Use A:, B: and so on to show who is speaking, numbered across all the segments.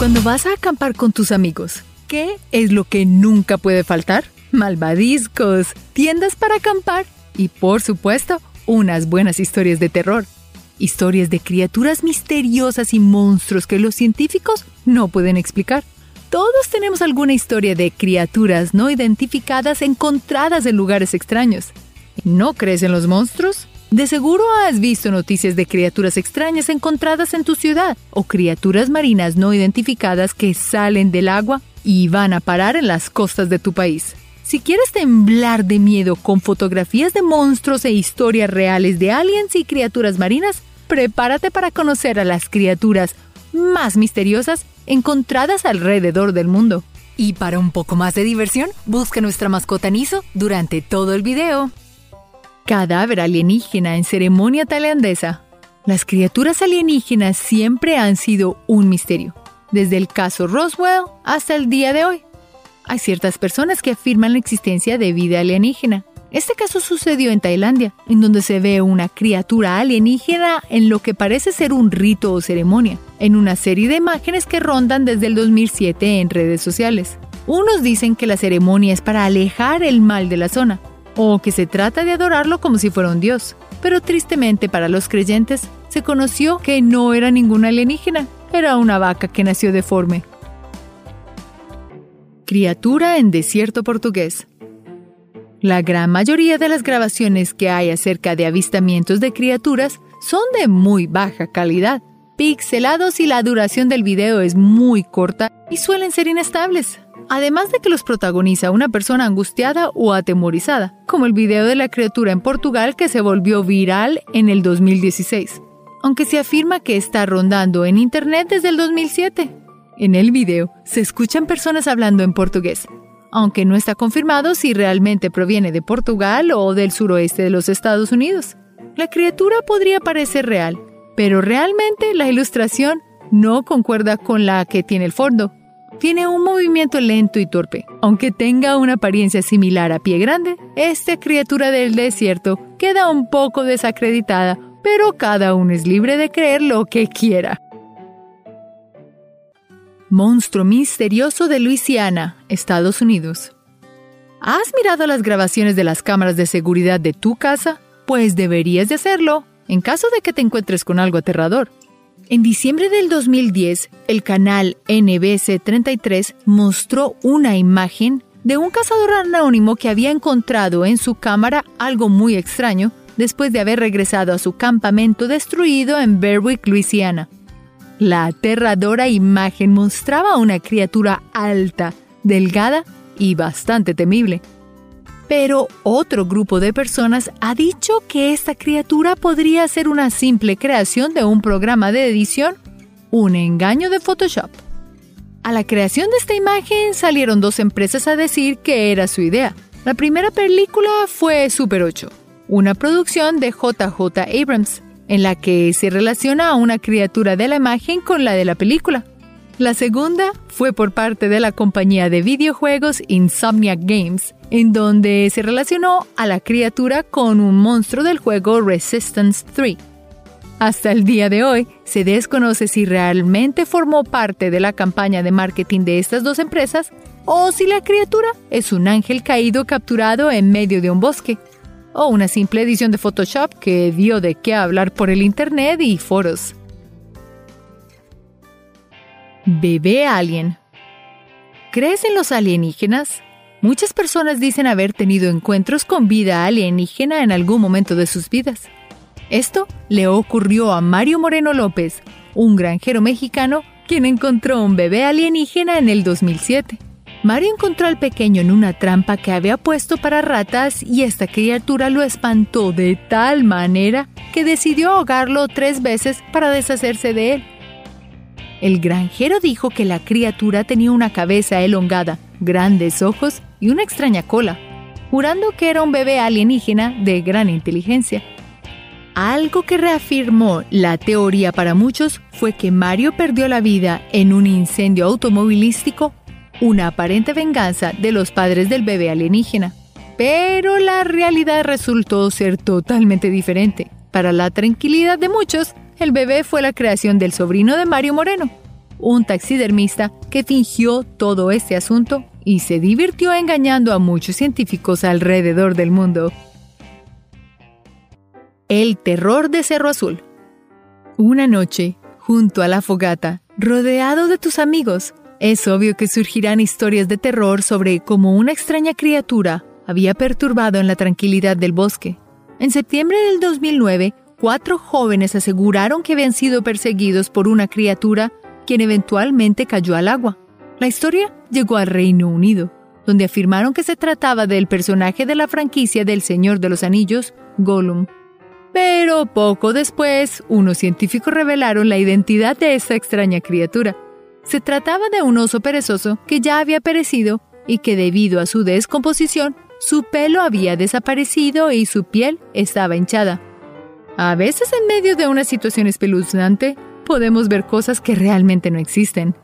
A: Cuando vas a acampar con tus amigos, ¿qué es lo que nunca puede faltar? Malvadiscos, tiendas para acampar y, por supuesto, unas buenas historias de terror. Historias de criaturas misteriosas y monstruos que los científicos no pueden explicar. Todos tenemos alguna historia de criaturas no identificadas encontradas en lugares extraños. ¿No crees en los monstruos? De seguro has visto noticias de criaturas extrañas encontradas en tu ciudad o criaturas marinas no identificadas que salen del agua y van a parar en las costas de tu país. Si quieres temblar de miedo con fotografías de monstruos e historias reales de aliens y criaturas marinas, prepárate para conocer a las criaturas más misteriosas encontradas alrededor del mundo. Y para un poco más de diversión, busca nuestra mascota Niso durante todo el video. Cadáver alienígena en ceremonia tailandesa. Las criaturas alienígenas siempre han sido un misterio, desde el caso Roswell hasta el día de hoy. Hay ciertas personas que afirman la existencia de vida alienígena. Este caso sucedió en Tailandia, en donde se ve una criatura alienígena en lo que parece ser un rito o ceremonia, en una serie de imágenes que rondan desde el 2007 en redes sociales. Unos dicen que la ceremonia es para alejar el mal de la zona, o que se trata de adorarlo como si fuera un dios. Pero tristemente para los creyentes, se conoció que no era ninguna alienígena, era una vaca que nació deforme. Criatura en desierto portugués. La gran mayoría de las grabaciones que hay acerca de avistamientos de criaturas son de muy baja calidad, pixelados y la duración del video es muy corta y suelen ser inestables además de que los protagoniza una persona angustiada o atemorizada, como el video de la criatura en Portugal que se volvió viral en el 2016, aunque se afirma que está rondando en Internet desde el 2007. En el video se escuchan personas hablando en portugués, aunque no está confirmado si realmente proviene de Portugal o del suroeste de los Estados Unidos. La criatura podría parecer real, pero realmente la ilustración no concuerda con la que tiene el fondo, tiene un movimiento lento y torpe. Aunque tenga una apariencia similar a pie grande, esta criatura del desierto queda un poco desacreditada, pero cada uno es libre de creer lo que quiera. Monstruo misterioso de Luisiana, Estados Unidos. ¿Has mirado las grabaciones de las cámaras de seguridad de tu casa? Pues deberías de hacerlo, en caso de que te encuentres con algo aterrador. En diciembre del 2010, el canal NBC33 mostró una imagen de un cazador anónimo que había encontrado en su cámara algo muy extraño después de haber regresado a su campamento destruido en Berwick, Luisiana. La aterradora imagen mostraba a una criatura alta, delgada y bastante temible. Pero otro grupo de personas ha dicho que esta criatura podría ser una simple creación de un programa de edición, un engaño de Photoshop. A la creación de esta imagen salieron dos empresas a decir que era su idea. La primera película fue Super 8, una producción de JJ Abrams, en la que se relaciona a una criatura de la imagen con la de la película. La segunda fue por parte de la compañía de videojuegos Insomniac Games, en donde se relacionó a la criatura con un monstruo del juego Resistance 3. Hasta el día de hoy, se desconoce si realmente formó parte de la campaña de marketing de estas dos empresas o si la criatura es un ángel caído capturado en medio de un bosque, o una simple edición de Photoshop que dio de qué hablar por el Internet y foros. Bebé Alien. ¿Crees en los alienígenas? Muchas personas dicen haber tenido encuentros con vida alienígena en algún momento de sus vidas. Esto le ocurrió a Mario Moreno López, un granjero mexicano quien encontró un bebé alienígena en el 2007. Mario encontró al pequeño en una trampa que había puesto para ratas y esta criatura lo espantó de tal manera que decidió ahogarlo tres veces para deshacerse de él. El granjero dijo que la criatura tenía una cabeza elongada, grandes ojos y una extraña cola, jurando que era un bebé alienígena de gran inteligencia. Algo que reafirmó la teoría para muchos fue que Mario perdió la vida en un incendio automovilístico, una aparente venganza de los padres del bebé alienígena. Pero la realidad resultó ser totalmente diferente. Para la tranquilidad de muchos, el bebé fue la creación del sobrino de Mario Moreno. un taxidermista que fingió todo este asunto y se divirtió engañando a muchos científicos alrededor del mundo. El terror de Cerro Azul. Una noche, junto a la fogata, rodeado de tus amigos, es obvio que surgirán historias de terror sobre cómo una extraña criatura había perturbado en la tranquilidad del bosque. En septiembre del 2009, cuatro jóvenes aseguraron que habían sido perseguidos por una criatura quien eventualmente cayó al agua. La historia llegó al Reino Unido, donde afirmaron que se trataba del personaje de la franquicia del Señor de los Anillos, Gollum. Pero poco después, unos científicos revelaron la identidad de esta extraña criatura. Se trataba de un oso perezoso que ya había perecido y que debido a su descomposición, su pelo había desaparecido y su piel estaba hinchada. A veces en medio de una situación espeluznante, podemos ver cosas que realmente no existen.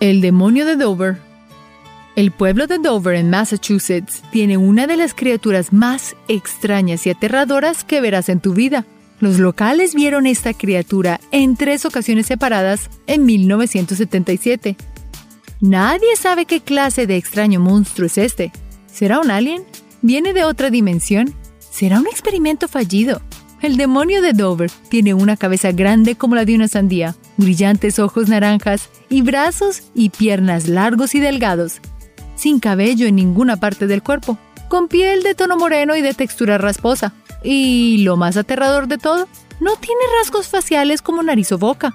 A: El demonio de Dover. El pueblo de Dover en Massachusetts tiene una de las criaturas más extrañas y aterradoras que verás en tu vida. Los locales vieron esta criatura en tres ocasiones separadas en 1977. Nadie sabe qué clase de extraño monstruo es este. ¿Será un alien? ¿Viene de otra dimensión? ¿Será un experimento fallido? El demonio de Dover tiene una cabeza grande como la de una sandía, brillantes ojos naranjas y brazos y piernas largos y delgados, sin cabello en ninguna parte del cuerpo, con piel de tono moreno y de textura rasposa. Y lo más aterrador de todo, no tiene rasgos faciales como nariz o boca.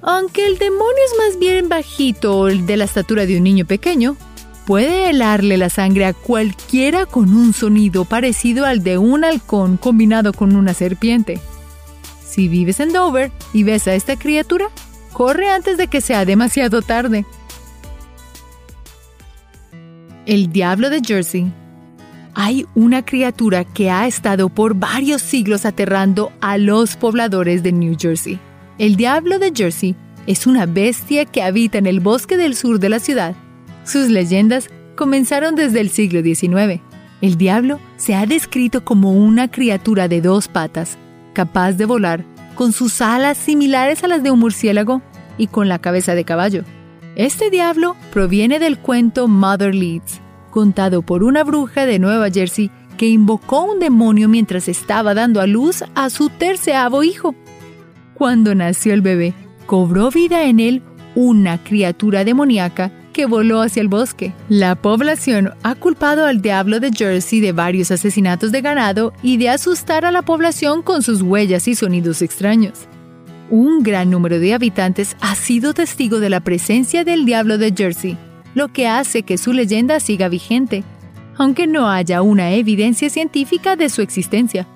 A: Aunque el demonio es más bien bajito, de la estatura de un niño pequeño, puede helarle la sangre a cualquiera con un sonido parecido al de un halcón combinado con una serpiente. Si vives en Dover y ves a esta criatura, corre antes de que sea demasiado tarde. El Diablo de Jersey hay una criatura que ha estado por varios siglos aterrando a los pobladores de New Jersey. El diablo de Jersey es una bestia que habita en el bosque del sur de la ciudad. Sus leyendas comenzaron desde el siglo XIX. El diablo se ha descrito como una criatura de dos patas, capaz de volar, con sus alas similares a las de un murciélago y con la cabeza de caballo. Este diablo proviene del cuento Mother Leeds, contado por una bruja de Nueva Jersey que invocó un demonio mientras estaba dando a luz a su terceavo hijo. Cuando nació el bebé, cobró vida en él una criatura demoníaca que voló hacia el bosque. La población ha culpado al diablo de Jersey de varios asesinatos de ganado y de asustar a la población con sus huellas y sonidos extraños. Un gran número de habitantes ha sido testigo de la presencia del diablo de Jersey, lo que hace que su leyenda siga vigente, aunque no haya una evidencia científica de su existencia.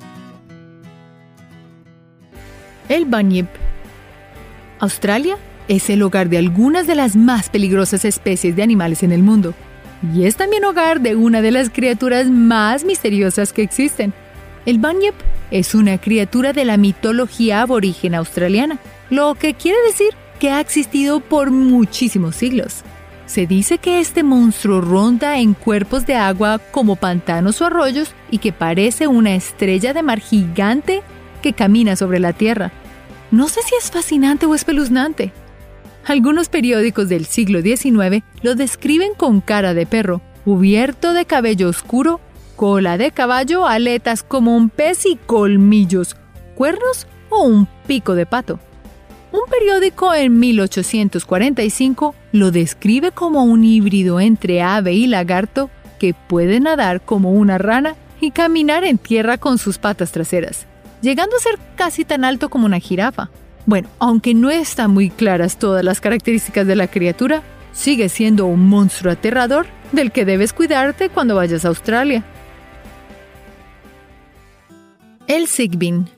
A: El Bunyip Australia es el hogar de algunas de las más peligrosas especies de animales en el mundo, y es también hogar de una de las criaturas más misteriosas que existen. El Bunyip es una criatura de la mitología aborigen australiana, lo que quiere decir que ha existido por muchísimos siglos. Se dice que este monstruo ronda en cuerpos de agua como pantanos o arroyos y que parece una estrella de mar gigante que camina sobre la tierra. No sé si es fascinante o espeluznante. Algunos periódicos del siglo XIX lo describen con cara de perro, cubierto de cabello oscuro, cola de caballo, aletas como un pez y colmillos, cuernos o un pico de pato. Un periódico en 1845 lo describe como un híbrido entre ave y lagarto que puede nadar como una rana y caminar en tierra con sus patas traseras, llegando a ser casi tan alto como una jirafa. Bueno, aunque no están muy claras todas las características de la criatura, sigue siendo un monstruo aterrador del que debes cuidarte cuando vayas a Australia. El Sigbin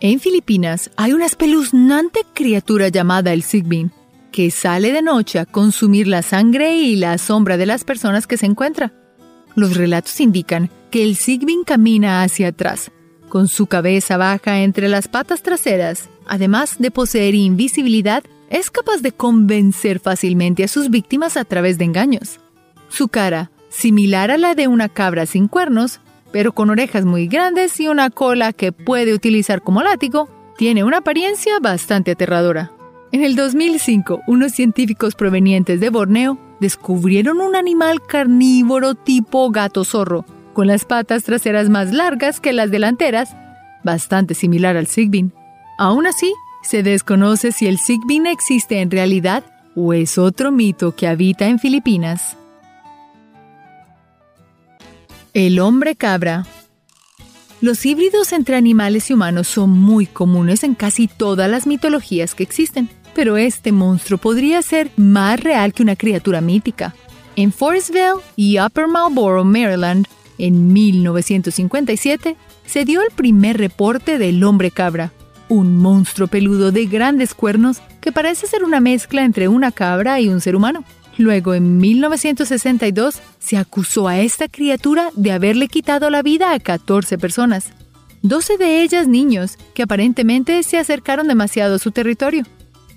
A: en Filipinas hay una espeluznante criatura llamada el Sigbin, que sale de noche a consumir la sangre y la sombra de las personas que se encuentra. Los relatos indican que el Sigbin camina hacia atrás, con su cabeza baja entre las patas traseras. Además de poseer invisibilidad, es capaz de convencer fácilmente a sus víctimas a través de engaños. Su cara, similar a la de una cabra sin cuernos, pero con orejas muy grandes y una cola que puede utilizar como látigo, tiene una apariencia bastante aterradora. En el 2005, unos científicos provenientes de Borneo descubrieron un animal carnívoro tipo gato zorro, con las patas traseras más largas que las delanteras, bastante similar al Sigbin. Aún así, se desconoce si el Sigbin existe en realidad o es otro mito que habita en Filipinas. El hombre cabra. Los híbridos entre animales y humanos son muy comunes en casi todas las mitologías que existen, pero este monstruo podría ser más real que una criatura mítica. En Forestville y Upper Marlboro, Maryland, en 1957, se dio el primer reporte del hombre cabra, un monstruo peludo de grandes cuernos que parece ser una mezcla entre una cabra y un ser humano. Luego, en 1962, se acusó a esta criatura de haberle quitado la vida a 14 personas, 12 de ellas niños que aparentemente se acercaron demasiado a su territorio.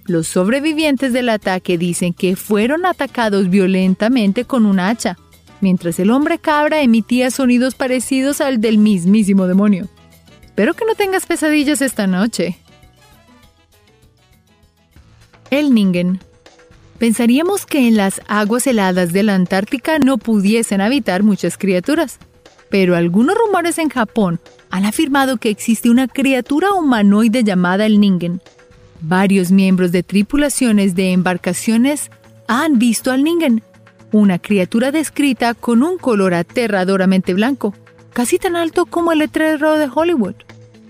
A: Los sobrevivientes del ataque dicen que fueron atacados violentamente con un hacha, mientras el hombre cabra emitía sonidos parecidos al del mismísimo demonio. Espero que no tengas pesadillas esta noche. El Ningen Pensaríamos que en las aguas heladas de la Antártica no pudiesen habitar muchas criaturas, pero algunos rumores en Japón han afirmado que existe una criatura humanoide llamada el Ningen. Varios miembros de tripulaciones de embarcaciones han visto al Ningen, una criatura descrita con un color aterradoramente blanco, casi tan alto como el letrero de Hollywood.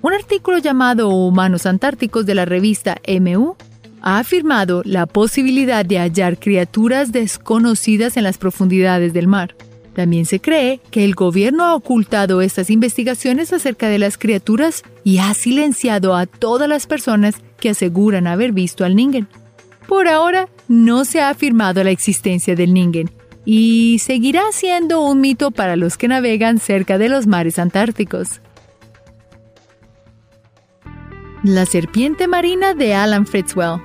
A: Un artículo llamado Humanos Antárticos de la revista MU ha afirmado la posibilidad de hallar criaturas desconocidas en las profundidades del mar. También se cree que el gobierno ha ocultado estas investigaciones acerca de las criaturas y ha silenciado a todas las personas que aseguran haber visto al Ningen. Por ahora, no se ha afirmado la existencia del Ningen y seguirá siendo un mito para los que navegan cerca de los mares antárticos. La serpiente marina de Alan Fritzwell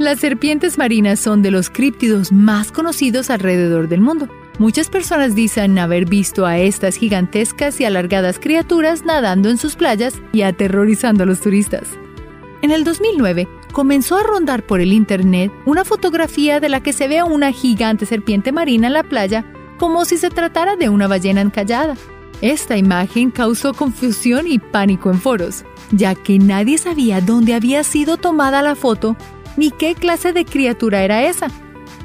A: las serpientes marinas son de los críptidos más conocidos alrededor del mundo. Muchas personas dicen haber visto a estas gigantescas y alargadas criaturas nadando en sus playas y aterrorizando a los turistas. En el 2009, comenzó a rondar por el Internet una fotografía de la que se ve una gigante serpiente marina en la playa como si se tratara de una ballena encallada. Esta imagen causó confusión y pánico en foros, ya que nadie sabía dónde había sido tomada la foto ni qué clase de criatura era esa.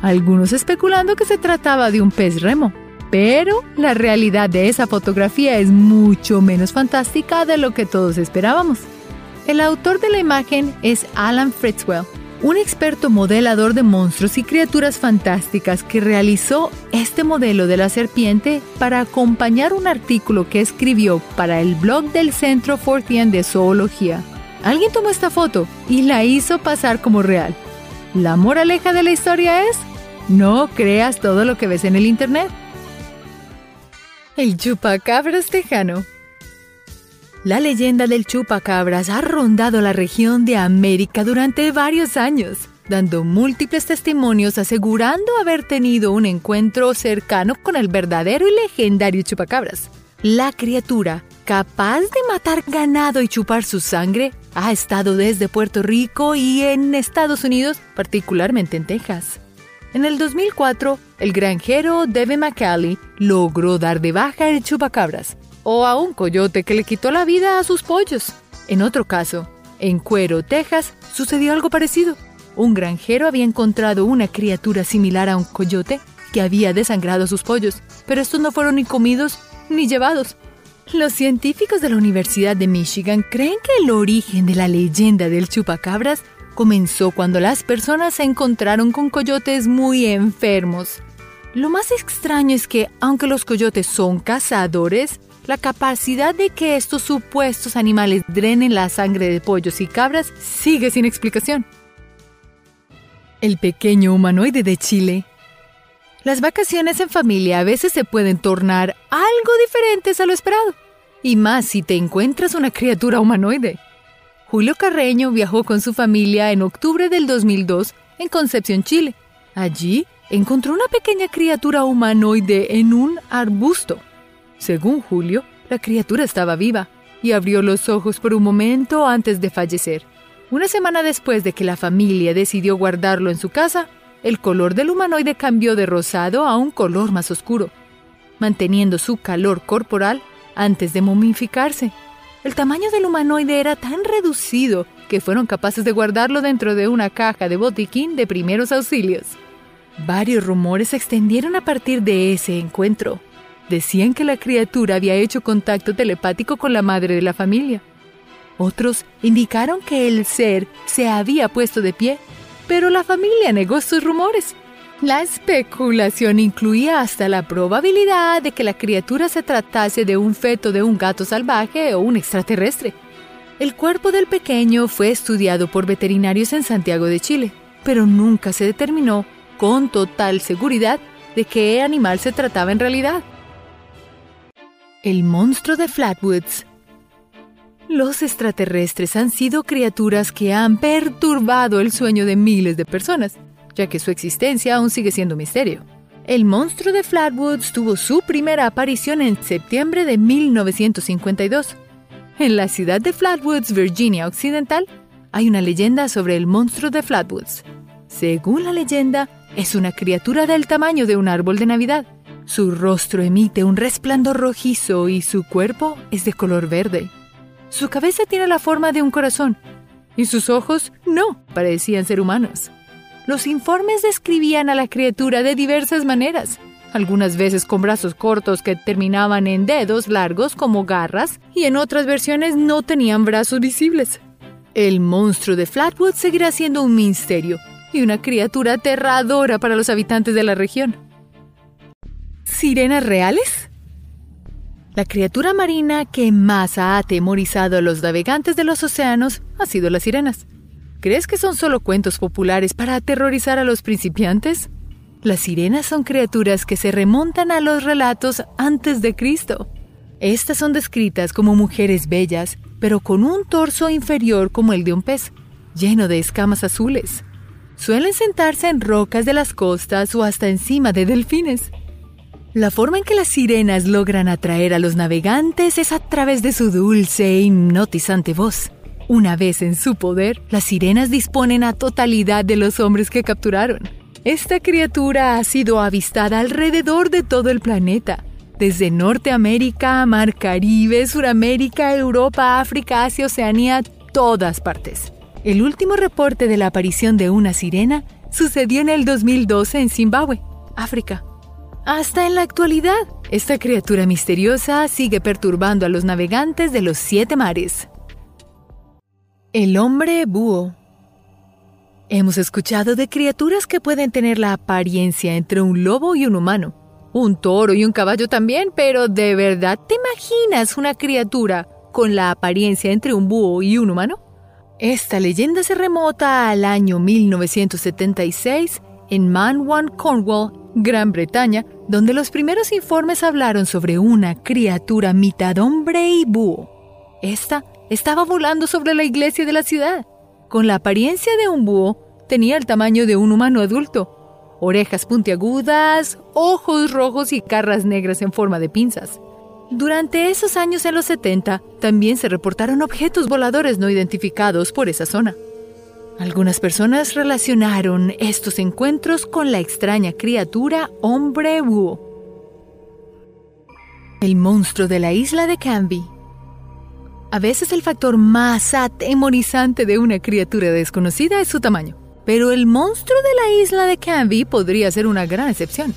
A: Algunos especulando que se trataba de un pez remo. Pero la realidad de esa fotografía es mucho menos fantástica de lo que todos esperábamos. El autor de la imagen es Alan Fritzwell, un experto modelador de monstruos y criaturas fantásticas que realizó este modelo de la serpiente para acompañar un artículo que escribió para el blog del Centro Fortean de Zoología. Alguien tomó esta foto y la hizo pasar como real. La moraleja de la historia es, no creas todo lo que ves en el Internet. El chupacabras tejano. La leyenda del chupacabras ha rondado la región de América durante varios años, dando múltiples testimonios asegurando haber tenido un encuentro cercano con el verdadero y legendario chupacabras. La criatura, capaz de matar ganado y chupar su sangre, ha estado desde Puerto Rico y en Estados Unidos, particularmente en Texas. En el 2004, el granjero Devin McCallie logró dar de baja el chupacabras, o a un coyote que le quitó la vida a sus pollos. En otro caso, en Cuero, Texas, sucedió algo parecido. Un granjero había encontrado una criatura similar a un coyote que había desangrado a sus pollos, pero estos no fueron ni comidos ni llevados, los científicos de la Universidad de Michigan creen que el origen de la leyenda del chupacabras comenzó cuando las personas se encontraron con coyotes muy enfermos. Lo más extraño es que, aunque los coyotes son cazadores, la capacidad de que estos supuestos animales drenen la sangre de pollos y cabras sigue sin explicación. El pequeño humanoide de Chile las vacaciones en familia a veces se pueden tornar algo diferentes a lo esperado, y más si te encuentras una criatura humanoide. Julio Carreño viajó con su familia en octubre del 2002 en Concepción, Chile. Allí encontró una pequeña criatura humanoide en un arbusto. Según Julio, la criatura estaba viva y abrió los ojos por un momento antes de fallecer. Una semana después de que la familia decidió guardarlo en su casa, el color del humanoide cambió de rosado a un color más oscuro, manteniendo su calor corporal antes de momificarse. El tamaño del humanoide era tan reducido que fueron capaces de guardarlo dentro de una caja de botiquín de primeros auxilios. Varios rumores se extendieron a partir de ese encuentro. Decían que la criatura había hecho contacto telepático con la madre de la familia. Otros indicaron que el ser se había puesto de pie pero la familia negó sus rumores. La especulación incluía hasta la probabilidad de que la criatura se tratase de un feto de un gato salvaje o un extraterrestre. El cuerpo del pequeño fue estudiado por veterinarios en Santiago de Chile, pero nunca se determinó con total seguridad de qué animal se trataba en realidad. El monstruo de Flatwoods los extraterrestres han sido criaturas que han perturbado el sueño de miles de personas, ya que su existencia aún sigue siendo misterio. El monstruo de Flatwoods tuvo su primera aparición en septiembre de 1952. En la ciudad de Flatwoods, Virginia Occidental, hay una leyenda sobre el monstruo de Flatwoods. Según la leyenda, es una criatura del tamaño de un árbol de Navidad. Su rostro emite un resplandor rojizo y su cuerpo es de color verde. Su cabeza tiene la forma de un corazón y sus ojos no parecían ser humanos. Los informes describían a la criatura de diversas maneras, algunas veces con brazos cortos que terminaban en dedos largos como garras y en otras versiones no tenían brazos visibles. El monstruo de Flatwood seguirá siendo un misterio y una criatura aterradora para los habitantes de la región. ¿Sirenas reales? La criatura marina que más ha atemorizado a los navegantes de los océanos ha sido las sirenas. ¿Crees que son solo cuentos populares para aterrorizar a los principiantes? Las sirenas son criaturas que se remontan a los relatos antes de Cristo. Estas son descritas como mujeres bellas, pero con un torso inferior como el de un pez, lleno de escamas azules. Suelen sentarse en rocas de las costas o hasta encima de delfines. La forma en que las sirenas logran atraer a los navegantes es a través de su dulce e hipnotizante voz. Una vez en su poder, las sirenas disponen a totalidad de los hombres que capturaron. Esta criatura ha sido avistada alrededor de todo el planeta, desde Norteamérica, Mar Caribe, Suramérica, Europa, África, Asia, Oceanía, todas partes. El último reporte de la aparición de una sirena sucedió en el 2012 en Zimbabue, África. Hasta en la actualidad, esta criatura misteriosa sigue perturbando a los navegantes de los siete mares. El hombre búho. Hemos escuchado de criaturas que pueden tener la apariencia entre un lobo y un humano, un toro y un caballo también, pero ¿de verdad te imaginas una criatura con la apariencia entre un búho y un humano? Esta leyenda se remota al año 1976 en Manwan, Cornwall, Gran Bretaña, donde los primeros informes hablaron sobre una criatura mitad hombre y búho. Esta estaba volando sobre la iglesia de la ciudad. Con la apariencia de un búho, tenía el tamaño de un humano adulto, orejas puntiagudas, ojos rojos y garras negras en forma de pinzas. Durante esos años en los 70, también se reportaron objetos voladores no identificados por esa zona. Algunas personas relacionaron estos encuentros con la extraña criatura hombre búho. El monstruo de la isla de Canby. A veces el factor más atemorizante de una criatura desconocida es su tamaño, pero el monstruo de la isla de Canby podría ser una gran excepción.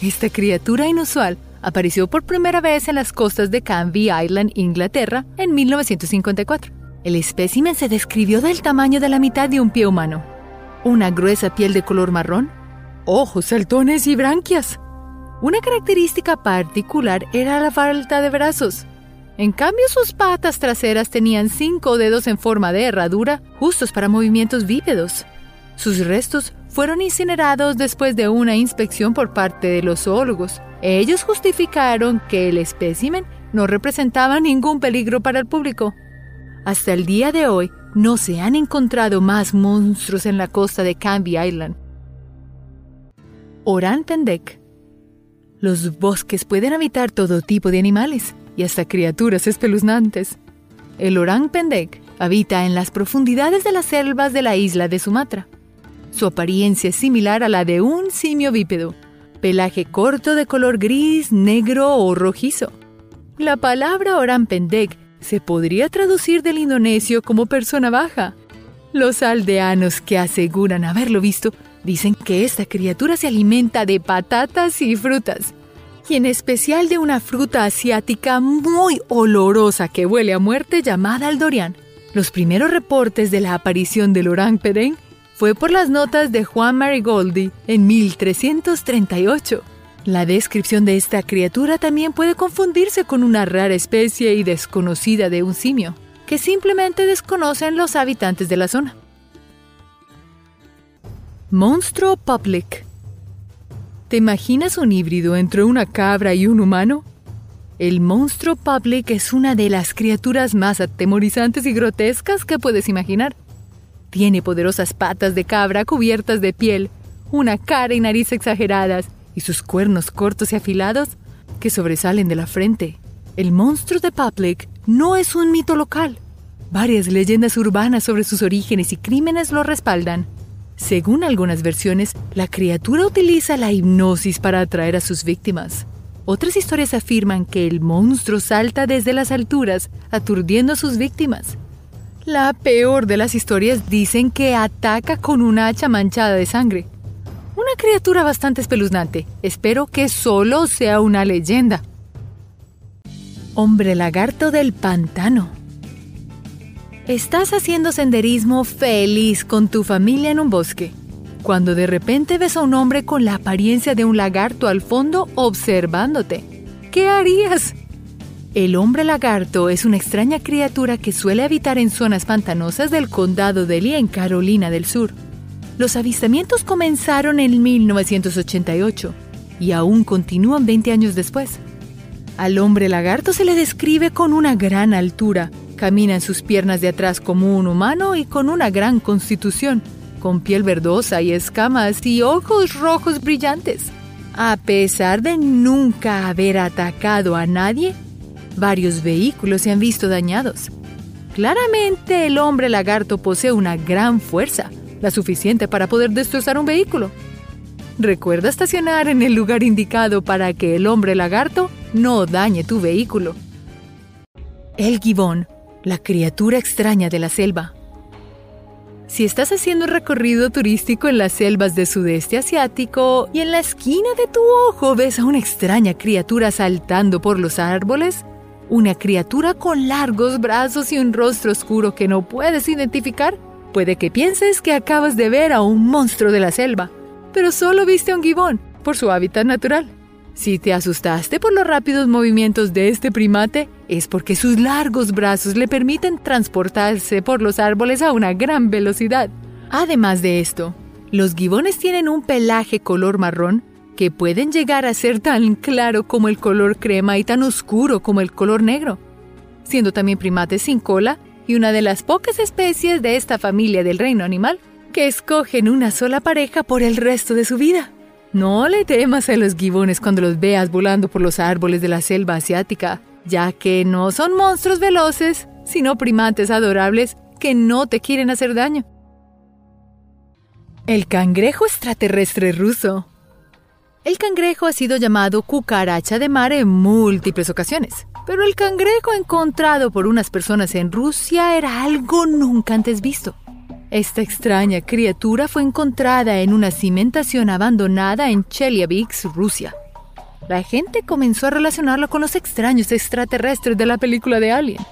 A: Esta criatura inusual apareció por primera vez en las costas de Canby Island, Inglaterra, en 1954. El espécimen se describió del tamaño de la mitad de un pie humano, una gruesa piel de color marrón, ojos saltones y branquias. Una característica particular era la falta de brazos. En cambio, sus patas traseras tenían cinco dedos en forma de herradura, justos para movimientos bípedos. Sus restos fueron incinerados después de una inspección por parte de los zoólogos. Ellos justificaron que el espécimen no representaba ningún peligro para el público. Hasta el día de hoy no se han encontrado más monstruos en la costa de Canby Island. Oran Pendek. Los bosques pueden habitar todo tipo de animales y hasta criaturas espeluznantes. El Orang Pendek Habita en las profundidades de las selvas de la isla de Sumatra. Su apariencia es similar a la de un simio bípedo, pelaje corto de color gris, negro o rojizo. La palabra orang pendek se podría traducir del indonesio como persona baja. Los aldeanos que aseguran haberlo visto dicen que esta criatura se alimenta de patatas y frutas, y en especial de una fruta asiática muy olorosa que huele a muerte llamada aldorian. Los primeros reportes de la aparición del orang pendek fue por las notas de Juan Marigoldi en 1338. La descripción de esta criatura también puede confundirse con una rara especie y desconocida de un simio, que simplemente desconocen los habitantes de la zona. Monstruo Public ¿Te imaginas un híbrido entre una cabra y un humano? El monstruo Public es una de las criaturas más atemorizantes y grotescas que puedes imaginar. Tiene poderosas patas de cabra cubiertas de piel, una cara y nariz exageradas y sus cuernos cortos y afilados que sobresalen de la frente. El monstruo de Public no es un mito local. Varias leyendas urbanas sobre sus orígenes y crímenes lo respaldan. Según algunas versiones, la criatura utiliza la hipnosis para atraer a sus víctimas. Otras historias afirman que el monstruo salta desde las alturas, aturdiendo a sus víctimas. La peor de las historias dicen que ataca con una hacha manchada de sangre. Una criatura bastante espeluznante. Espero que solo sea una leyenda. Hombre lagarto del pantano. Estás haciendo senderismo feliz con tu familia en un bosque, cuando de repente ves a un hombre con la apariencia de un lagarto al fondo observándote. ¿Qué harías? El hombre lagarto es una extraña criatura que suele habitar en zonas pantanosas del condado de Lee en Carolina del Sur. Los avistamientos comenzaron en 1988 y aún continúan 20 años después. Al hombre lagarto se le describe con una gran altura, camina en sus piernas de atrás como un humano y con una gran constitución, con piel verdosa y escamas y ojos rojos brillantes. A pesar de nunca haber atacado a nadie, Varios vehículos se han visto dañados. Claramente el hombre lagarto posee una gran fuerza, la suficiente para poder destrozar un vehículo. Recuerda estacionar en el lugar indicado para que el hombre lagarto no dañe tu vehículo. El gibón, la criatura extraña de la selva. Si estás haciendo un recorrido turístico en las selvas del sudeste asiático y en la esquina de tu ojo ves a una extraña criatura saltando por los árboles, una criatura con largos brazos y un rostro oscuro que no puedes identificar. Puede que pienses que acabas de ver a un monstruo de la selva, pero solo viste a un gibón por su hábitat natural. Si te asustaste por los rápidos movimientos de este primate, es porque sus largos brazos le permiten transportarse por los árboles a una gran velocidad. Además de esto, los gibones tienen un pelaje color marrón que pueden llegar a ser tan claro como el color crema y tan oscuro como el color negro, siendo también primates sin cola y una de las pocas especies de esta familia del reino animal que escogen una sola pareja por el resto de su vida. No le temas a los gibones cuando los veas volando por los árboles de la selva asiática, ya que no son monstruos veloces, sino primates adorables que no te quieren hacer daño. El cangrejo extraterrestre ruso el cangrejo ha sido llamado cucaracha de mar en múltiples ocasiones, pero el cangrejo encontrado por unas personas en Rusia era algo nunca antes visto. Esta extraña criatura fue encontrada en una cimentación abandonada en Chelyabinsk, Rusia. La gente comenzó a relacionarlo con los extraños extraterrestres de la película de Alien.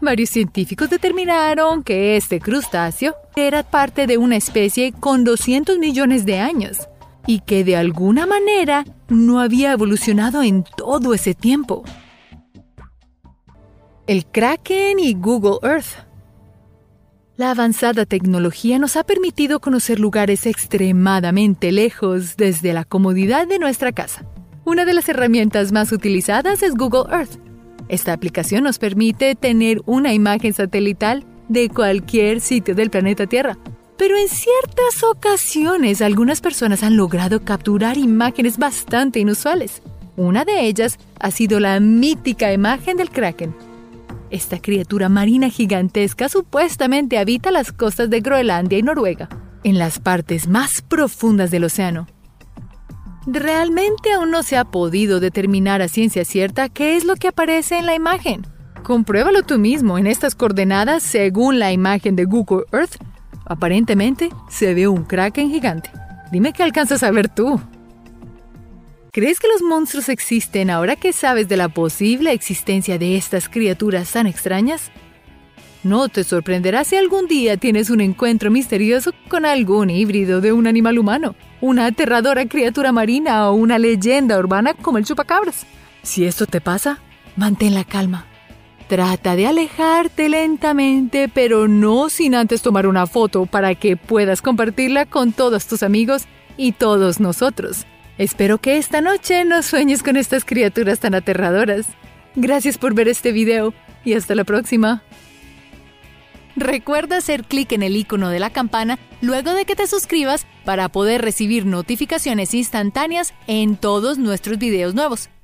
A: Varios científicos determinaron que este crustáceo era parte de una especie con 200 millones de años y que de alguna manera no había evolucionado en todo ese tiempo. El Kraken y Google Earth. La avanzada tecnología nos ha permitido conocer lugares extremadamente lejos desde la comodidad de nuestra casa. Una de las herramientas más utilizadas es Google Earth. Esta aplicación nos permite tener una imagen satelital de cualquier sitio del planeta Tierra, pero en ciertas ocasiones algunas personas han logrado capturar imágenes bastante inusuales. Una de ellas ha sido la mítica imagen del kraken. Esta criatura marina gigantesca supuestamente habita las costas de Groenlandia y Noruega, en las partes más profundas del océano. Realmente aún no se ha podido determinar a ciencia cierta qué es lo que aparece en la imagen. Compruébalo tú mismo en estas coordenadas según la imagen de Google Earth. Aparentemente se ve un kraken gigante. Dime qué alcanzas a ver tú. ¿Crees que los monstruos existen ahora que sabes de la posible existencia de estas criaturas tan extrañas? No te sorprenderá si algún día tienes un encuentro misterioso con algún híbrido de un animal humano, una aterradora criatura marina o una leyenda urbana como el chupacabras. Si esto te pasa, mantén la calma. Trata de alejarte lentamente, pero no sin antes tomar una foto para que puedas compartirla con todos tus amigos y todos nosotros. Espero que esta noche no sueñes con estas criaturas tan aterradoras. Gracias por ver este video y hasta la próxima. Recuerda hacer clic en el icono de la campana luego de que te suscribas para poder recibir notificaciones instantáneas en todos nuestros videos nuevos.